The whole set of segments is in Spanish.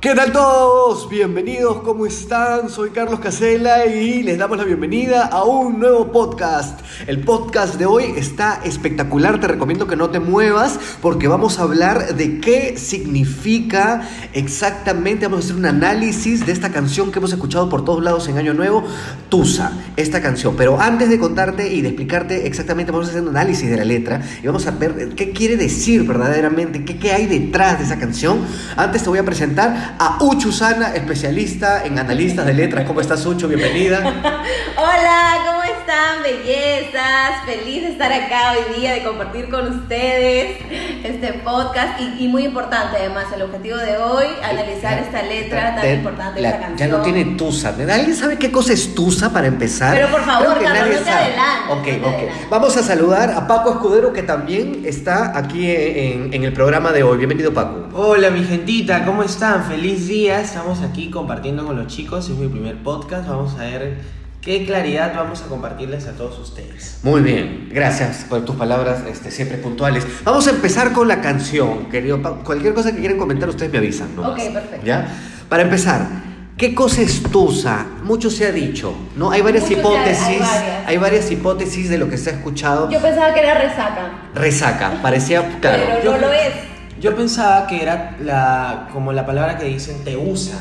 ¿Qué tal todos? Bienvenidos, ¿cómo están? Soy Carlos Casella y les damos la bienvenida a un nuevo podcast. El podcast de hoy está espectacular, te recomiendo que no te muevas porque vamos a hablar de qué significa exactamente, vamos a hacer un análisis de esta canción que hemos escuchado por todos lados en Año Nuevo, Tusa, esta canción. Pero antes de contarte y de explicarte exactamente, vamos a hacer un análisis de la letra y vamos a ver qué quiere decir verdaderamente, qué, qué hay detrás de esa canción. Antes te voy a presentar a Uchu Sana, especialista en analistas de letras. ¿Cómo estás, Uchu? Bienvenida. Hola, ¿cómo están, bellezas? Feliz de estar acá hoy día, de compartir con ustedes este podcast. Y, y muy importante, además, el objetivo de hoy, analizar esta letra tan De- importante, la- esta canción. Ya no tiene Tusa. ¿Alguien sabe qué cosa es Tusa para empezar? Pero por favor, Carlos, no te adelantes, Ok, no ok. Vamos a saludar a Paco Escudero, que también está aquí en, en el programa de hoy. Bienvenido, Paco. Hola mi gentita, ¿cómo están? Feliz día, estamos aquí compartiendo con los chicos, es mi primer podcast, vamos a ver qué claridad vamos a compartirles a todos ustedes. Muy bien, gracias por tus palabras este, siempre puntuales. Vamos a empezar con la canción, querido Paco. Cualquier cosa que quieran comentar, ustedes me avisan. nomás. Ok, perfecto. ¿Ya? Para empezar, ¿qué cosa es Tusa? Mucho se ha dicho, ¿no? Hay varias Mucho hipótesis, hay varias. hay varias hipótesis de lo que se ha escuchado. Yo pensaba que era resaca, Resaca, parecía, claro. pero yo- no lo es. Yo pensaba que era la, como la palabra que dicen te usa.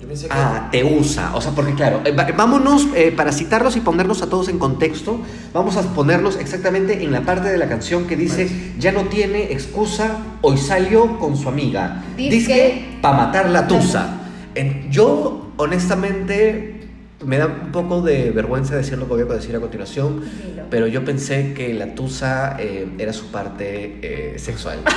Yo pensé que... Ah, te usa. O sea, porque claro, eh, vámonos, eh, para citarlos y ponernos a todos en contexto, vamos a ponernos exactamente en la parte de la canción que dice, ya no tiene excusa, hoy salió con su amiga. Dice que- para matar la tusa. En- yo, honestamente, me da un poco de vergüenza decir lo que voy a decir a continuación, Dilo. pero yo pensé que la tusa eh, era su parte eh, sexual.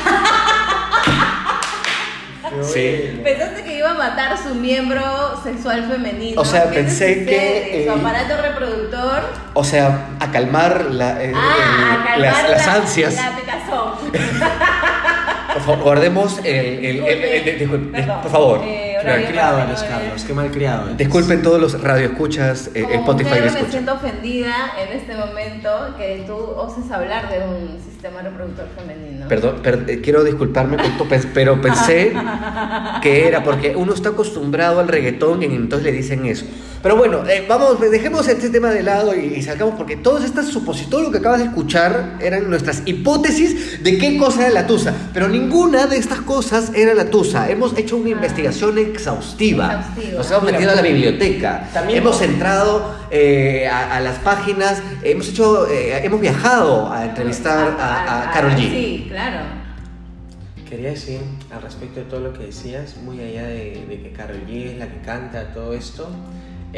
Sí. Pensaste que iba a matar su miembro sexual femenino. O sea, ¿Qué pensé que, Su eh, aparato reproductor. O sea, a calmar la- eh, Ah, el- a calmar las, las la- ansias. La picazón. Por favor, guardemos el... el- el- el- por favor. Malcriado eres. Carlos, qué malcriado eres. Disculpen todos los radioescuchas, eh, Como Spotify le me siento ofendida en este momento que tú oses hablar de un sistema reproductor femenino. Perdón, per- eh, quiero disculparme, con tu pero pensé que era porque uno está acostumbrado al reggaetón y entonces le dicen eso. Pero bueno, eh, vamos, dejemos este tema de lado y, y sacamos porque todas estas supositorios todo lo que acabas de escuchar eran nuestras hipótesis de qué cosa era la tusa, pero ninguna de estas cosas era la tusa. Hemos hecho una Ah. investigación exhaustiva. Exhaustiva. Nos hemos metido a la biblioteca. También- hemos entrado eh, a, a las páginas, hemos hecho, eh, hemos viajado a entrevistar a, a Carol G. Sí, claro. Quería decir al respecto de todo lo que decías, muy allá de, de que Karol G es la que canta todo esto,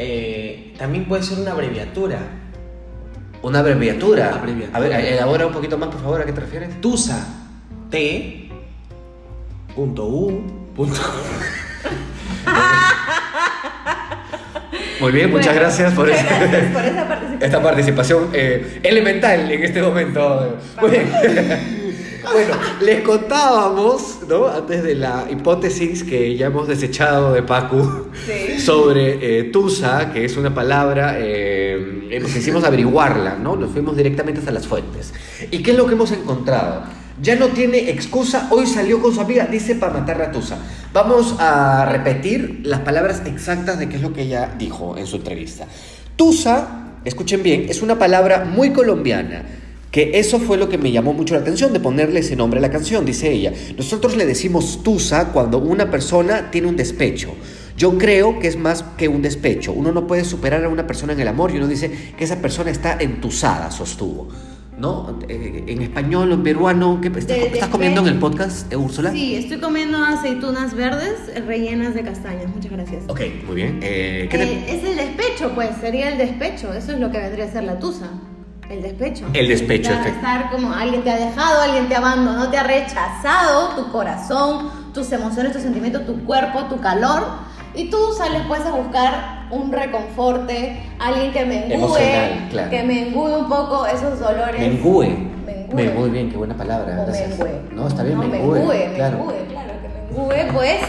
eh, también puede ser una abreviatura. Una abreviatura. Abreviatura. A ver, elabora un poquito más, por favor, ¿a qué te refieres? Tusa. T. Punto U. Punto. Muy bien, muchas gracias por, muchas esa- gracias por esa participación. esta participación eh, elemental en este momento. Muy bien. Bueno, les contábamos, ¿no? Antes de la hipótesis que ya hemos desechado de Pacu Sí. sobre eh, Tusa, que es una palabra, eh, eh, quisimos averiguarla, ¿no? Nos fuimos directamente hasta las fuentes. ¿Y qué es lo que hemos encontrado? Ya no tiene excusa, hoy salió con su amiga, dice para matar a Tusa. Vamos a repetir las palabras exactas de qué es lo que ella dijo en su entrevista. Tusa, escuchen bien, es una palabra muy colombiana. Que eso fue lo que me llamó mucho la atención de ponerle ese nombre a la canción, dice ella. Nosotros le decimos tusa cuando una persona tiene un despecho. Yo creo que es más que un despecho. Uno no puede superar a una persona en el amor y uno dice que esa persona está entusada, sostuvo. ¿No? Eh, En español en peruano, ¿qué, ¿estás, De- estás de- comiendo en el podcast, eh, Úrsula? Sí, estoy comiendo aceitunas verdes rellenas de castañas. Muchas gracias. Ok, muy bien. Eh, ¿qué te- Eh, es el despecho, pues, sería el despecho. Eso es lo que vendría a ser la tusa. El despecho. El despecho, estar, estar como alguien te ha dejado, alguien te abandonó, te ha rechazado, tu corazón, tus emociones, tus sentimientos, tu cuerpo, tu calor. Y tú sales pues a buscar un reconforte, alguien que me claro. que me engue un poco esos dolores. Mengüe. Mengue. Me- Muy bien, qué buena palabra. O gracias. mengue. No, está bien, no, mengue. mengue, claro. mengue, claro que mengue, pues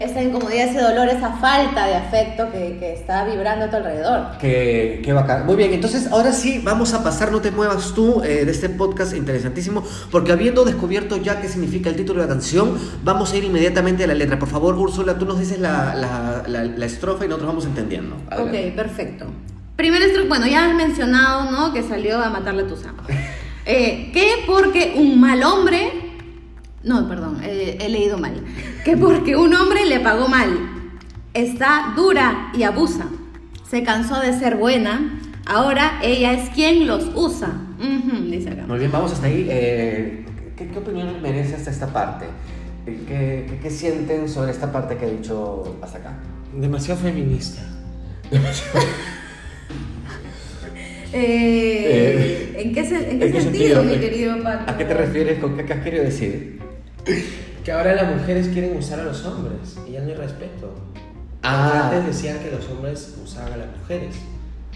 esa incomodidad, ese dolor, esa falta de afecto que, que está vibrando a tu alrededor. Qué, qué bacán. Muy bien, entonces ahora sí vamos a pasar, no te muevas tú, eh, de este podcast interesantísimo, porque habiendo descubierto ya qué significa el título de la canción, vamos a ir inmediatamente a la letra. Por favor, Úrsula, tú nos dices la, la, la- la estrofa y nosotros vamos entendiendo. Adelante. Ok, perfecto. Primer instru- bueno, ya has mencionado, ¿no? Que salió a matarle a tu sama. Eh, que porque un mal hombre, no, perdón, eh, he leído mal. Que porque un hombre le pagó mal, está dura y abusa. Se cansó de ser buena, ahora ella es quien los usa. Ujú, dice acá. Muy bien, vamos hasta ahí. Eh, ¿qué, qué opinión merece hasta esta parte? ¿Qué, qué, qué sienten sobre esta parte que he dicho hasta acá? Demasiado feminista. Eh, ¿En qué, se- en qué ¿en qué sentido, sentido? mi querido Paco? ¿A qué te refieres? ¿Con qué, qué has querido decir? Que ahora las mujeres quieren usar a los hombres y ya no hay respeto. Ah. Antes decían que los hombres usaban a las mujeres.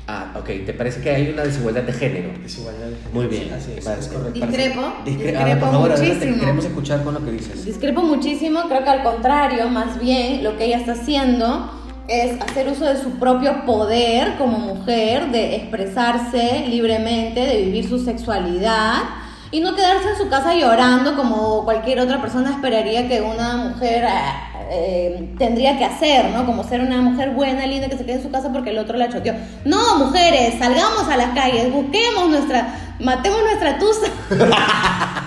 Ah, ok. ¿Te parece que hay una desigualdad de género? Desigualdad de género. Muy bien. Así es, es correcto. Discrepo, Discre- discrepo ah, por favor, adelante, muchísimo. queremos escuchar con lo que dices. Discrepo muchísimo, creo que al contrario, más bien lo que ella está haciendo es hacer uso de su propio poder como mujer, de expresarse libremente, de vivir su sexualidad y no quedarse en su casa llorando como cualquier otra persona esperaría que una mujer eh, eh, tendría que hacer, ¿no? Como ser una mujer buena, linda, que se quede en su casa porque el otro la choteó. No, mujeres, salgamos a las calles, busquemos nuestra, matemos nuestra tusa.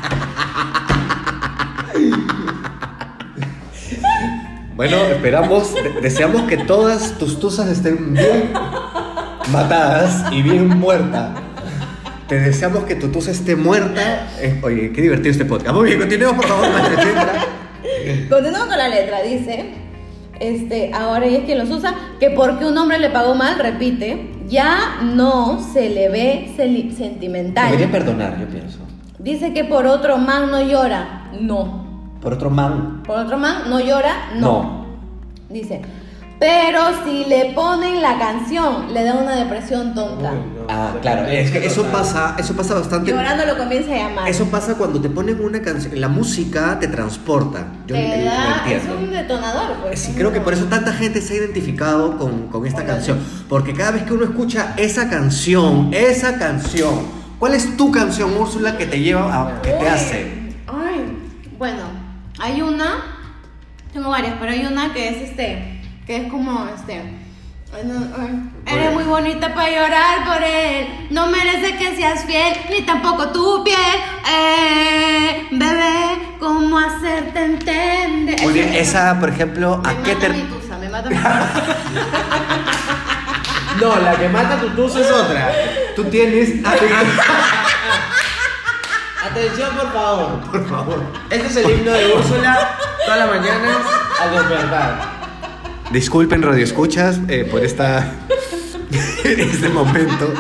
Bueno, esperamos, de- deseamos que todas tus tusas estén bien matadas y bien muertas. Te deseamos que tu tusa esté muerta. Eh, oye, qué divertido este podcast. Muy bien, continuemos por favor. Chendra. Continuamos con la letra, dice, este, ahora ella es quien los usa, que porque un hombre le pagó mal, repite, ya no se le ve seli- sentimental. Debería perdonar, yo pienso. Dice que por otro man no llora, no. Por otro man, Por otro man no llora, no. no. Dice, pero si le ponen la canción, le da una depresión tonta. Uy. Ah, claro, es que eso pasa, eso pasa bastante. Llorando lo comienza a llamar. Eso pasa cuando te ponen una canción, la música te transporta. Yo Te da- es entiendo. un detonador, pues. Sí, creo que por eso tanta gente se ha identificado con, con esta canción. Porque cada vez que uno escucha esa canción, esa canción, ¿cuál es tu canción, Úrsula, que te lleva a, que te hace? Ay, bueno, hay una, tengo varias, pero hay una que es este, que es como este. Eres muy bonita para llorar por él. No merece que seas fiel, ni tampoco tu piel. Eh, bebé, ¿cómo hacerte entender? Muy bien, esa, por ejemplo, Me ¿a qué mata te.? mi tusa, me mata mi tusa. No, la que mata tu tusa es otra. Tú tienes. Atención, por favor. Por favor. Este es el himno de Úrsula todas las mañanas al despertar. Disculpen, Radio Escuchas, eh, por esta. este momento.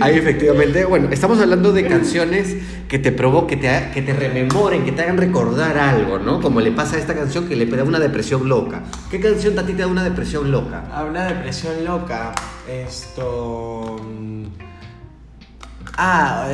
Ahí efectivamente, bueno, estamos hablando de canciones que te provoquen, que te, que te rememoren, que te hagan recordar algo, ¿no? Como le pasa a esta canción que le da una depresión loca. ¿Qué canción a ti te da una depresión loca? A una depresión loca. Esto. mm, Ah,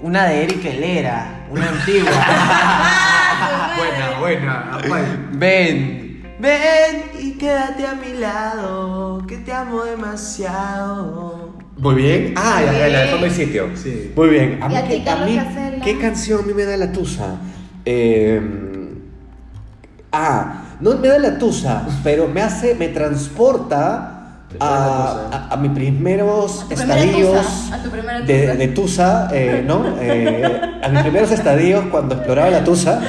una de Eric Helera, una antigua. buena, buena. ven, ven y quédate a mi lado, que te amo demasiado. Muy bien. Ah, Muy la, la, la de bien. fondo y sitio. Sí. Muy bien. ¿Y a ti, mí-? ¿qué canción a mí me da la tusa? Eh, ah, no me da la tusa, pero me hace, me transporta a, a- a mis primeros A estadios tusa, de tusa, eh, ¿no? Eh, a mis primeros estadios cuando exploraba la tusa.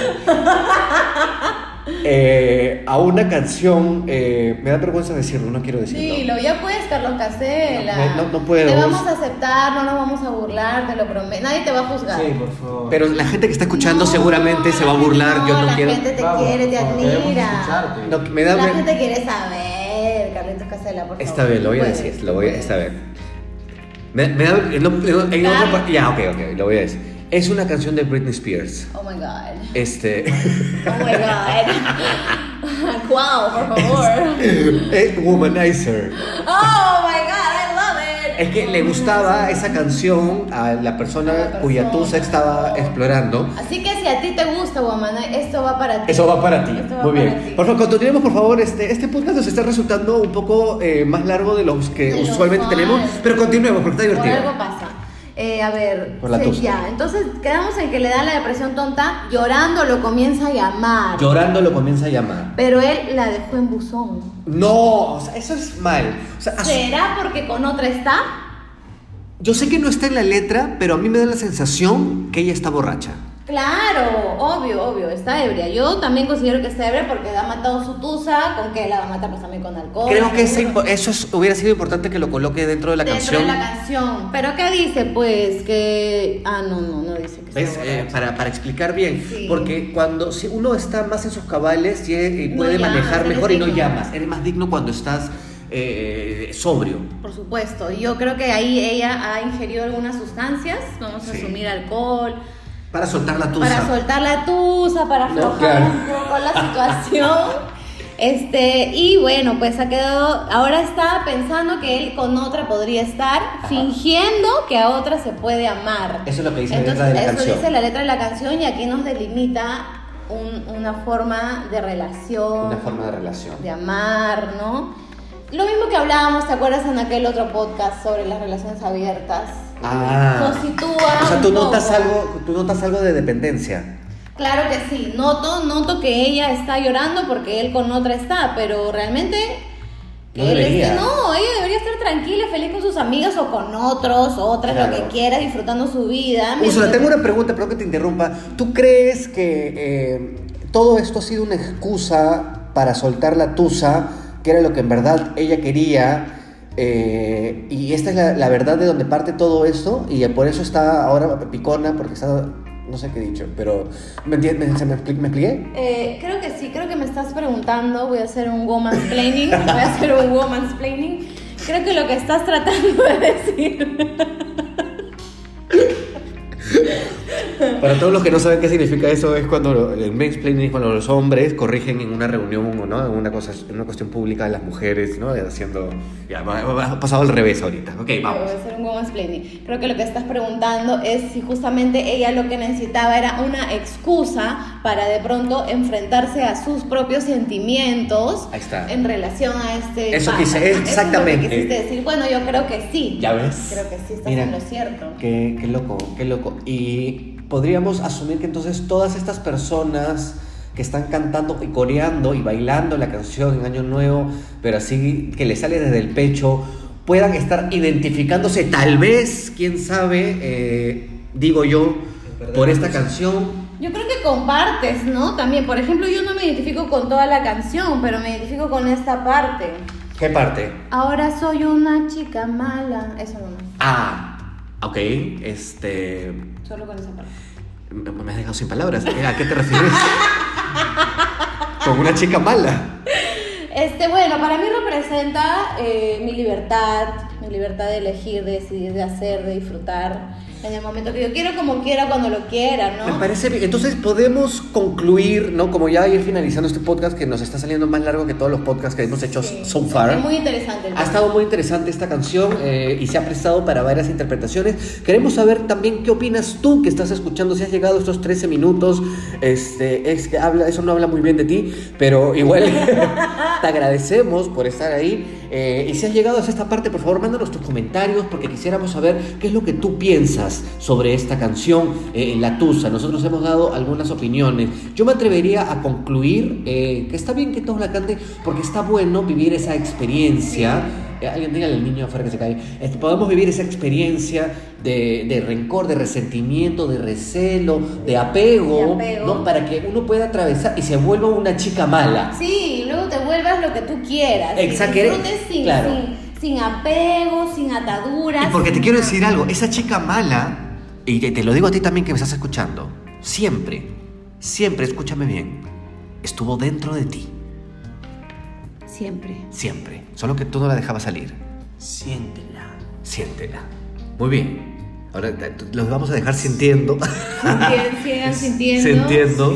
Eh, a una canción, eh, me da vergüenza decirlo, no quiero decirlo. Dilo, ya puedes, Carlos Casella. No, no, no puedo. Te vamos a aceptar, no nos vamos a burlar, te lo prometo. Nadie te va a juzgar. Sí, por favor. Pero la gente que está escuchando No, seguramente se va a burlar, yo no la quiero. gente te Vamos, quiere, te admira. escucharte. No, me da la ver- gente quiere saber, Carlitos Casella, por favor. Esta vez lo voy a decir, lo voy a esta vez. Me, me da, en Claro. otra parte- ya, ok, ok, lo voy a decir. Es una canción de Britney Spears. Oh my god. Este. Oh my god. wow, por favor. eh, Womanizer. Oh my god, I love it. Es que le gustaba esa canción a la persona A la cuya persona. tusa estaba explorando. Así que si a ti te gusta, Woman, esto va para ti. Eso va para ti. Va Muy para bien. ti. Por favor, continuemos, por favor. Este, este podcast nos está resultando un poco eh, más largo de los que De usualmente usual. tenemos, pero continuemos porque está Por divertido. algo pasa. Eh, a ver, Por la ya. Entonces quedamos en que le da la depresión tonta, llorando lo comienza a llamar. Llorando lo comienza a llamar. Pero él la dejó en buzón. No, o sea, eso es mal. O sea, asu- ¿Será porque con otra está? yo sé que no está en la letra, pero a mí me da la sensación que ella está borracha. Claro, obvio, obvio, está ebria. Yo también considero que está ebria porque ha matado su tusa, ¿con qué la va a matar? Pues también con alcohol. Creo que ese eso es- hubiera sido importante que lo coloque dentro de la Dentro canción. de la canción. ¿Pero qué dice? Pues que... Ah, no, no, no dice que ¿Ves? Eh, para, para explicar bien, Sí. porque cuando si uno está más en sus cabales y, y No puede llamas, manejar mejor y no llamas, eres más digno cuando estás eh, sobrio. Por supuesto, yo creo que ahí ella ha ingerido algunas sustancias, vamos a Sí. asumir alcohol, Para soltar la tusa. para soltar la tusa, para No, aflojar claro. un poco la situación. Este, y bueno, pues ha quedado, ahora está pensando que él con otra podría estar, fingiendo que a otra se puede amar. Eso es lo que dice la letra de la eso canción. dice la letra de la canción y aquí nos delimita un- una forma de relación Una forma de relación. de amar, ¿no? Lo mismo que hablábamos, ¿te acuerdas en aquel otro podcast sobre las relaciones abiertas? Ah. Nos sitúa O sea, tú notas poco. algo, tú notas algo de dependencia. Claro que sí, noto, noto que ella está llorando porque él con otra está, pero realmente No él es debería. que no, ella debería estar tranquila, feliz con sus amigas o con otros, otras, lo que quiera, disfrutando su vida. Úrsula, tengo una pregunta, perdón que te interrumpa. ¿Tú crees que eh, todo esto ha sido una excusa para soltar la tusa, que era lo que en verdad ella quería? eh, y esta es la, la verdad de donde parte todo esto, y por eso está ahora picona, porque está, no sé qué he dicho, pero ¿me, me, expli- ¿me expliqué? Eh, creo que sí, creo que me estás preguntando, voy a hacer un woman's planning, voy a hacer un woman's planning. Creo que lo que estás tratando de decir Para todos los que no saben qué significa eso, es cuando el mansplaining es cuando los hombres corrigen en una reunión, ¿no? En una, cosa, en una cuestión pública a las mujeres, ¿no? Haciendo... Ya, ha pasado al revés ahorita. Ok, vamos. Voy a hacer un woman's planning. Creo que lo que estás preguntando es si justamente ella lo que necesitaba era una excusa para de pronto enfrentarse a sus propios sentimientos Ahí está. en relación a este Eso quise- Eso es lo que exactamente. quisiste decir. Bueno, yo creo que sí. ¿Ya ves? Creo que sí estás Mira, en lo cierto. Qué, qué loco, qué loco. Y podríamos asumir que entonces todas estas personas que están cantando y coreando y bailando la canción en Año Nuevo, pero así que le sale desde el pecho, puedan estar identificándose, tal vez, quién sabe, eh, digo yo, por esta sí. canción. Yo creo que compartes, ¿no? También, por ejemplo, yo no me identifico con toda la canción, pero me identifico con esta parte. ¿Qué parte? Ahora soy una chica mala. Eso no, Ah, ok, este... solo con esa parte. Me me has dejado sin palabras. ¿eh? ¿A qué te refieres? Con una chica mala. Este, bueno, para mí representa eh, mi libertad, mi libertad de elegir, de decidir, de hacer, de disfrutar en el momento que yo quiero, como quiera, cuando lo quiera, ¿no? Me parece bien. Entonces podemos concluir, ¿no? Como ya ir finalizando este podcast que nos está saliendo más largo que todos los podcasts que hemos hecho Sí, so far. Es muy interesante el Ha estado muy interesante esta canción eh, y se ha prestado para varias interpretaciones. Queremos saber también qué opinas tú que estás escuchando, si has llegado a estos 13 minutos. Este, es que habla, eso no habla muy bien de ti, pero igual te agradecemos por estar ahí. Eh, y si has llegado hasta esta parte, por favor, mándanos tus comentarios porque quisiéramos saber qué es lo que tú piensas sobre esta canción, eh, La Tusa. Nosotros hemos dado algunas opiniones. Yo me atrevería a concluir eh, que está bien que todos la canten porque está bueno vivir esa experiencia. Alguien dígale al niño afuera que se cae. Este, podemos vivir esa experiencia de, de rencor, de resentimiento, de recelo, de apego, De apego. ¿no? Para que uno pueda atravesar y se vuelva una chica mala. Sí, vuelvas lo que tú quieras. Exacto. disfrutes sin, Claro. sin, sin apego, sin ataduras. Y porque te quiero decir algo, esa chica mala, y te, te lo digo a ti también que me estás escuchando, siempre, siempre, escúchame bien, estuvo dentro de ti, Siempre. siempre, solo que tú no la dejabas salir. Siéntela. Siéntela. Muy bien. Ahora los vamos a dejar sintiendo. Sintien- Sigan sintiendo. Sintiendo.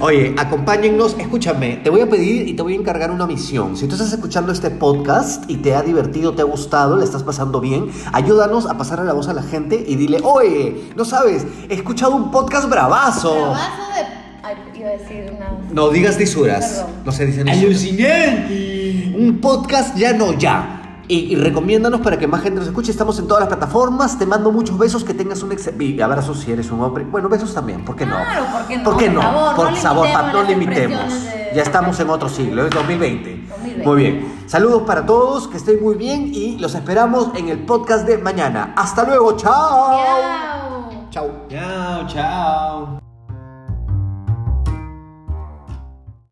Oye, acompáñennos, escúchame, te voy a pedir y te voy a encargar una misión. Si tú estás escuchando este podcast y te ha divertido, te ha gustado, le estás pasando bien, ayúdanos a pasarle la voz a la gente y dile, oye, no sabes, he escuchado un podcast bravazo. Bravazo de. Ay, iba a decir una. No digas lisuras, Perdón. no se dicen. ¡Alucinante! Un podcast ya no ya. Y, y recomiéndanos para que más gente nos escuche. Estamos en todas las plataformas. Te mando muchos besos. Que tengas un ex y abrazos si eres un hombre. Bueno, besos también. ¿Por qué no? Claro, ¿por qué no? ¿Por qué no? Por favor, no limitemos. de- Ya estamos en otro siglo. Es 2020. 2020. Muy bien. Saludos para todos. Que estén muy bien. Y los esperamos en el podcast de mañana. Hasta luego. Chao. Chao. Chao, chao.